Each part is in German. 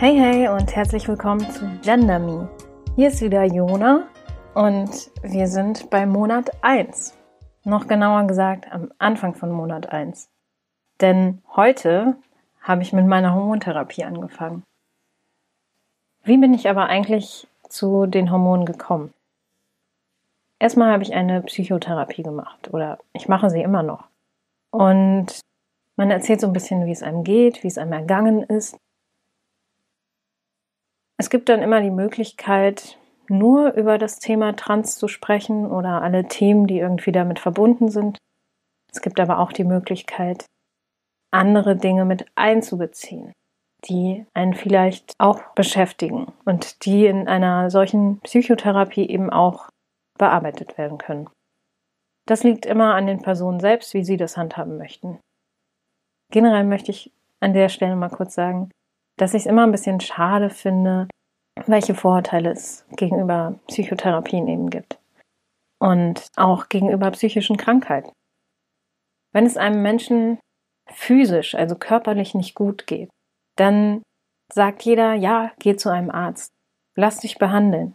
Hey hey und herzlich willkommen zu Gender Me. Hier ist wieder Jona und wir sind bei Monat 1. Noch genauer gesagt am Anfang von Monat 1. Denn heute habe ich mit meiner Hormontherapie angefangen. Wie bin ich aber eigentlich zu den Hormonen gekommen? Erstmal habe ich eine Psychotherapie gemacht oder ich mache sie immer noch. Und man erzählt so ein bisschen, wie es einem geht, wie es einem ergangen ist es gibt dann immer die Möglichkeit, nur über das Thema Trans zu sprechen oder alle Themen, die irgendwie damit verbunden sind. Es gibt aber auch die Möglichkeit, andere Dinge mit einzubeziehen, die einen vielleicht auch beschäftigen und die in einer solchen Psychotherapie eben auch bearbeitet werden können. Das liegt immer an den Personen selbst, wie sie das handhaben möchten. Generell möchte ich an der Stelle mal kurz sagen, dass ich es immer ein bisschen schade finde, welche Vorurteile es gegenüber Psychotherapien eben gibt. Und auch gegenüber psychischen Krankheiten. Wenn es einem Menschen physisch, also körperlich nicht gut geht, dann sagt jeder, ja, geh zu einem Arzt, lass dich behandeln.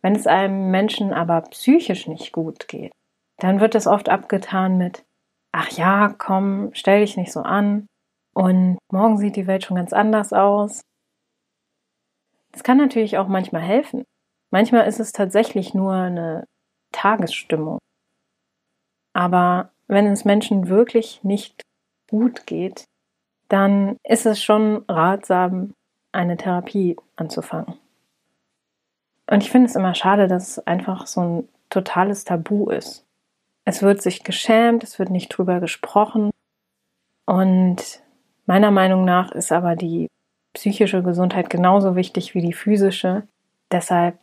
Wenn es einem Menschen aber psychisch nicht gut geht, dann wird es oft abgetan mit, ach ja, komm, stell dich nicht so an, und morgen sieht die Welt schon ganz anders aus. Es kann natürlich auch manchmal helfen. Manchmal ist es tatsächlich nur eine Tagesstimmung. Aber wenn es Menschen wirklich nicht gut geht, dann ist es schon ratsam, eine Therapie anzufangen. Und ich finde es immer schade, dass es einfach so ein totales Tabu ist. Es wird sich geschämt, es wird nicht drüber gesprochen. Und Meiner Meinung nach ist aber die psychische Gesundheit genauso wichtig wie die physische. Deshalb,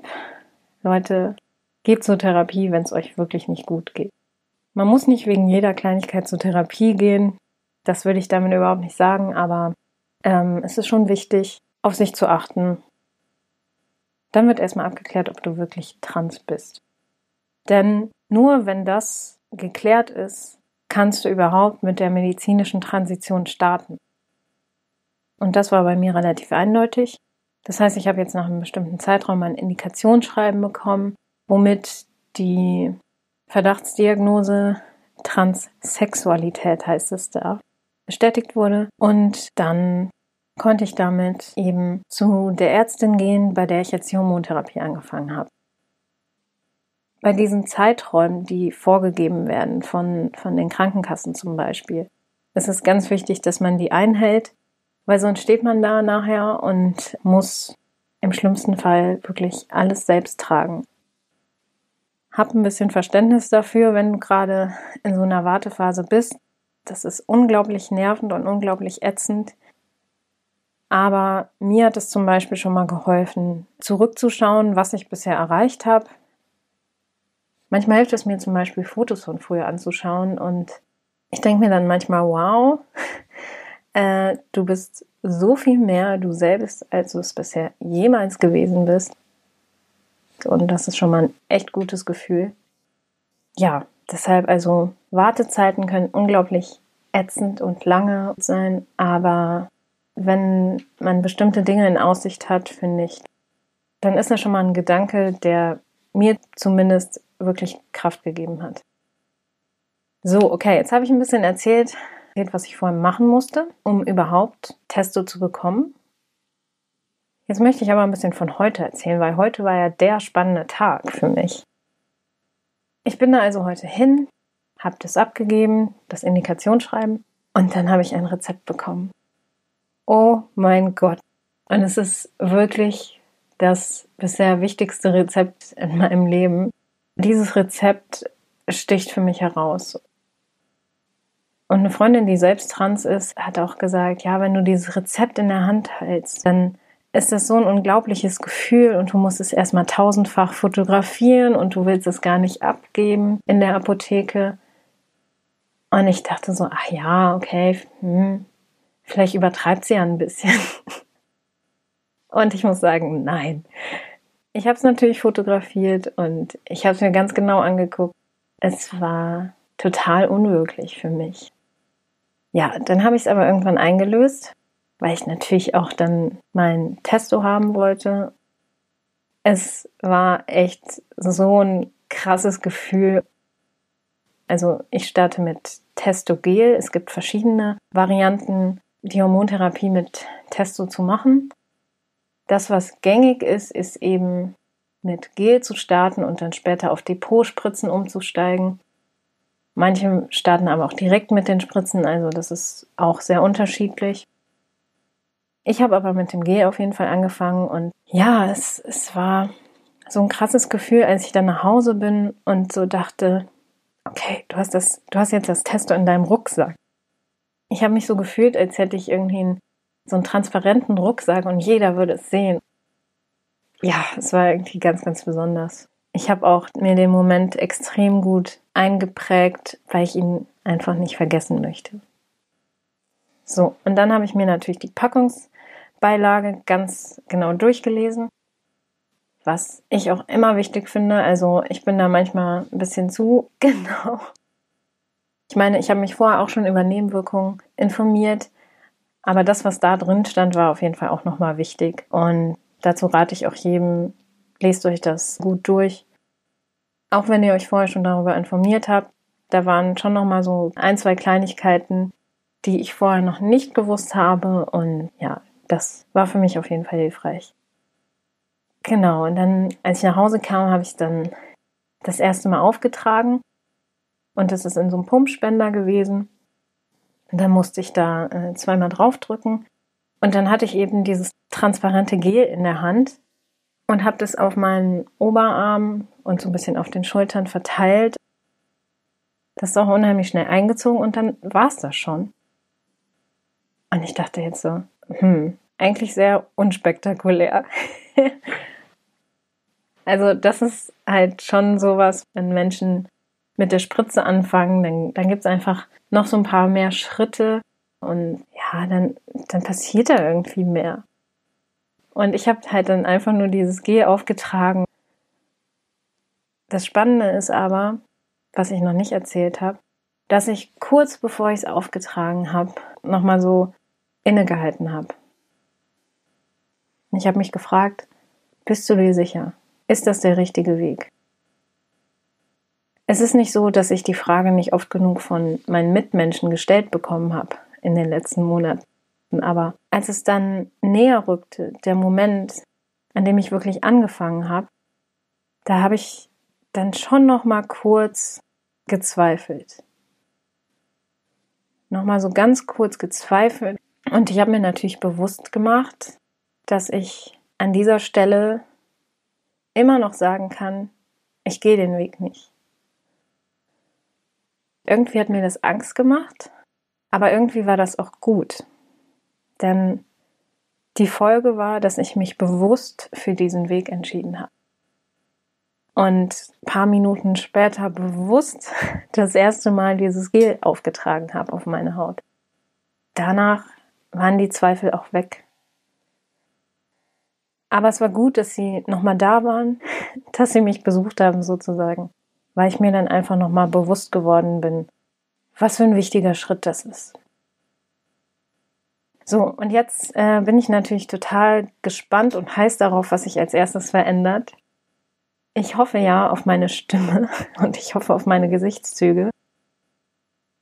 Leute, geht zur Therapie, wenn es euch wirklich nicht gut geht. Man muss nicht wegen jeder Kleinigkeit zur Therapie gehen. Das würde ich damit überhaupt nicht sagen, aber ähm, es ist schon wichtig, auf sich zu achten. Dann wird erstmal abgeklärt, ob du wirklich trans bist. Denn nur wenn das geklärt ist, kannst du überhaupt mit der medizinischen Transition starten. Und das war bei mir relativ eindeutig. Das heißt, ich habe jetzt nach einem bestimmten Zeitraum ein Indikationsschreiben bekommen, womit die Verdachtsdiagnose Transsexualität heißt es da, bestätigt wurde. Und dann konnte ich damit eben zu der Ärztin gehen, bei der ich jetzt die Hormontherapie angefangen habe. Bei diesen Zeiträumen, die vorgegeben werden von, von den Krankenkassen zum Beispiel, ist es ganz wichtig, dass man die einhält weil sonst steht man da nachher und muss im schlimmsten Fall wirklich alles selbst tragen. Hab ein bisschen Verständnis dafür, wenn du gerade in so einer Wartephase bist. Das ist unglaublich nervend und unglaublich ätzend. Aber mir hat es zum Beispiel schon mal geholfen, zurückzuschauen, was ich bisher erreicht habe. Manchmal hilft es mir zum Beispiel, Fotos von früher anzuschauen und ich denke mir dann manchmal, wow, äh, du bist so viel mehr du selbst, als du es bisher jemals gewesen bist. Und das ist schon mal ein echt gutes Gefühl. Ja, deshalb also Wartezeiten können unglaublich ätzend und lange sein, aber wenn man bestimmte Dinge in Aussicht hat, finde ich, dann ist das schon mal ein Gedanke, der mir zumindest wirklich Kraft gegeben hat. So, okay, jetzt habe ich ein bisschen erzählt, was ich vorher machen musste, um überhaupt Testo zu bekommen. Jetzt möchte ich aber ein bisschen von heute erzählen, weil heute war ja der spannende Tag für mich. Ich bin da also heute hin, habe das abgegeben, das Indikationsschreiben und dann habe ich ein Rezept bekommen. Oh mein Gott. Und es ist wirklich das bisher wichtigste Rezept in meinem Leben. Dieses Rezept sticht für mich heraus. Und eine Freundin, die selbst trans ist, hat auch gesagt, ja, wenn du dieses Rezept in der Hand hältst, dann ist das so ein unglaubliches Gefühl und du musst es erstmal tausendfach fotografieren und du willst es gar nicht abgeben in der Apotheke. Und ich dachte so, ach ja, okay, hm, vielleicht übertreibt sie ja ein bisschen. Und ich muss sagen, nein. Ich habe es natürlich fotografiert und ich habe es mir ganz genau angeguckt. Es war total unwirklich für mich. Ja, dann habe ich es aber irgendwann eingelöst, weil ich natürlich auch dann mein Testo haben wollte. Es war echt so ein krasses Gefühl. Also ich starte mit Testogel. Es gibt verschiedene Varianten, die Hormontherapie mit Testo zu machen. Das, was gängig ist, ist eben mit Gel zu starten und dann später auf Depotspritzen umzusteigen. Manche starten aber auch direkt mit den Spritzen, also das ist auch sehr unterschiedlich. Ich habe aber mit dem Gel auf jeden Fall angefangen und ja, es, es war so ein krasses Gefühl, als ich dann nach Hause bin und so dachte, okay, du hast das, du hast jetzt das Testo in deinem Rucksack. Ich habe mich so gefühlt, als hätte ich irgendwie so einen transparenten Rucksack und jeder würde es sehen. Ja, es war irgendwie ganz, ganz besonders. Ich habe auch mir den Moment extrem gut eingeprägt, weil ich ihn einfach nicht vergessen möchte. So, und dann habe ich mir natürlich die Packungsbeilage ganz genau durchgelesen, was ich auch immer wichtig finde. Also ich bin da manchmal ein bisschen zu genau. Ich meine, ich habe mich vorher auch schon über Nebenwirkungen informiert, aber das, was da drin stand, war auf jeden Fall auch nochmal wichtig. Und dazu rate ich auch jedem, lest euch das gut durch. Auch wenn ihr euch vorher schon darüber informiert habt, da waren schon noch mal so ein, zwei Kleinigkeiten, die ich vorher noch nicht gewusst habe und ja, das war für mich auf jeden Fall hilfreich. Genau, und dann, als ich nach Hause kam, habe ich dann das erste Mal aufgetragen und das ist in so einem Pumpspender gewesen. Und dann musste ich da äh, zweimal draufdrücken und dann hatte ich eben dieses transparente Gel in der Hand und habe das auf meinen Oberarm und so ein bisschen auf den Schultern verteilt. Das ist auch unheimlich schnell eingezogen und dann war es das schon. Und ich dachte jetzt so, hm, eigentlich sehr unspektakulär. also das ist halt schon sowas, wenn Menschen mit der Spritze anfangen, dann, dann gibt es einfach noch so ein paar mehr Schritte und ja, dann, dann passiert da irgendwie mehr. Und ich habe halt dann einfach nur dieses G aufgetragen. Das Spannende ist aber, was ich noch nicht erzählt habe, dass ich kurz bevor ich es aufgetragen habe, nochmal so innegehalten habe. Ich habe mich gefragt, bist du dir sicher? Ist das der richtige Weg? Es ist nicht so, dass ich die Frage nicht oft genug von meinen Mitmenschen gestellt bekommen habe in den letzten Monaten. Aber als es dann näher rückte, der Moment, an dem ich wirklich angefangen habe, da habe ich dann schon noch mal kurz gezweifelt. Noch mal so ganz kurz gezweifelt und ich habe mir natürlich bewusst gemacht, dass ich an dieser Stelle immer noch sagen kann, ich gehe den Weg nicht. Irgendwie hat mir das Angst gemacht, aber irgendwie war das auch gut. Denn die Folge war, dass ich mich bewusst für diesen Weg entschieden habe. Und paar Minuten später bewusst das erste Mal dieses Gel aufgetragen habe auf meine Haut. Danach waren die Zweifel auch weg. Aber es war gut, dass sie nochmal da waren, dass sie mich besucht haben sozusagen, weil ich mir dann einfach nochmal bewusst geworden bin, was für ein wichtiger Schritt das ist. So, und jetzt äh, bin ich natürlich total gespannt und heiß darauf, was sich als erstes verändert. Ich hoffe ja auf meine Stimme und ich hoffe auf meine Gesichtszüge.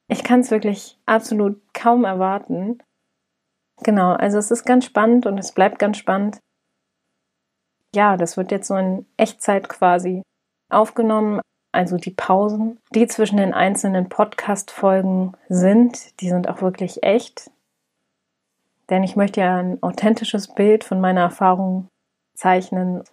Ich kann es wirklich absolut kaum erwarten. Genau, also es ist ganz spannend und es bleibt ganz spannend. Ja, das wird jetzt so in Echtzeit quasi aufgenommen. Also die Pausen, die zwischen den einzelnen Podcast-Folgen sind, die sind auch wirklich echt. Denn ich möchte ja ein authentisches Bild von meiner Erfahrung zeichnen.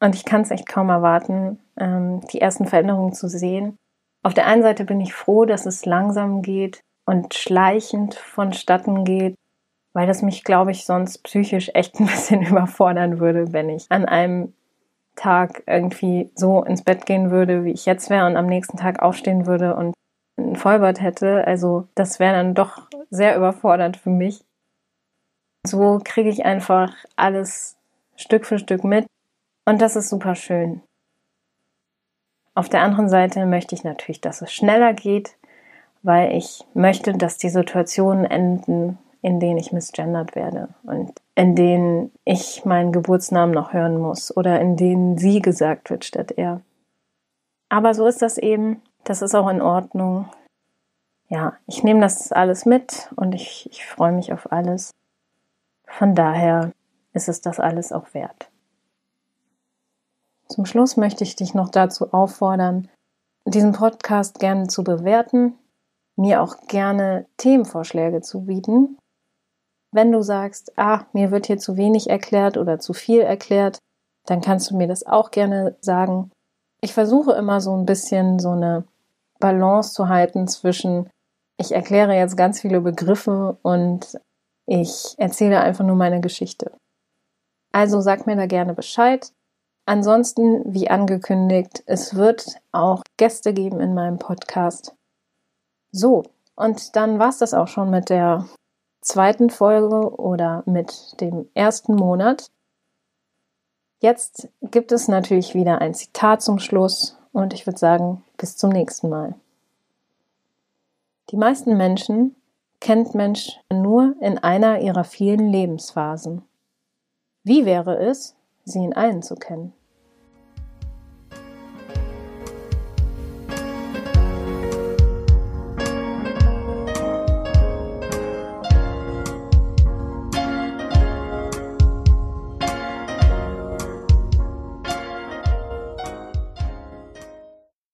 Und ich kann es echt kaum erwarten, ähm, die ersten Veränderungen zu sehen. Auf der einen Seite bin ich froh, dass es langsam geht und schleichend vonstatten geht, weil das mich, glaube ich, sonst psychisch echt ein bisschen überfordern würde, wenn ich an einem Tag irgendwie so ins Bett gehen würde, wie ich jetzt wäre und am nächsten Tag aufstehen würde und ein Vollbart hätte. Also das wäre dann doch sehr überfordernd für mich. So kriege ich einfach alles Stück für Stück mit und das ist super schön. Auf der anderen Seite möchte ich natürlich, dass es schneller geht, weil ich möchte, dass die Situationen enden, in denen ich misgendert werde und in denen ich meinen Geburtsnamen noch hören muss oder in denen sie gesagt wird statt er. Aber so ist das eben. Das ist auch in Ordnung. Ja, ich nehme das alles mit und ich, ich freue mich auf alles. Von daher ist es das alles auch wert. Zum Schluss möchte ich dich noch dazu auffordern, diesen Podcast gerne zu bewerten, mir auch gerne Themenvorschläge zu bieten. Wenn du sagst, ah, mir wird hier zu wenig erklärt oder zu viel erklärt, dann kannst du mir das auch gerne sagen. Ich versuche immer so ein bisschen so eine Balance zu halten zwischen, ich erkläre jetzt ganz viele Begriffe und ich erzähle einfach nur meine Geschichte. Also sag mir da gerne Bescheid. Ansonsten, wie angekündigt, es wird auch Gäste geben in meinem Podcast. So, und dann war es das auch schon mit der zweiten Folge oder mit dem ersten Monat. Jetzt gibt es natürlich wieder ein Zitat zum Schluss und ich würde sagen, bis zum nächsten Mal. Die meisten Menschen kennt Mensch nur in einer ihrer vielen Lebensphasen. Wie wäre es, sie in allen zu kennen?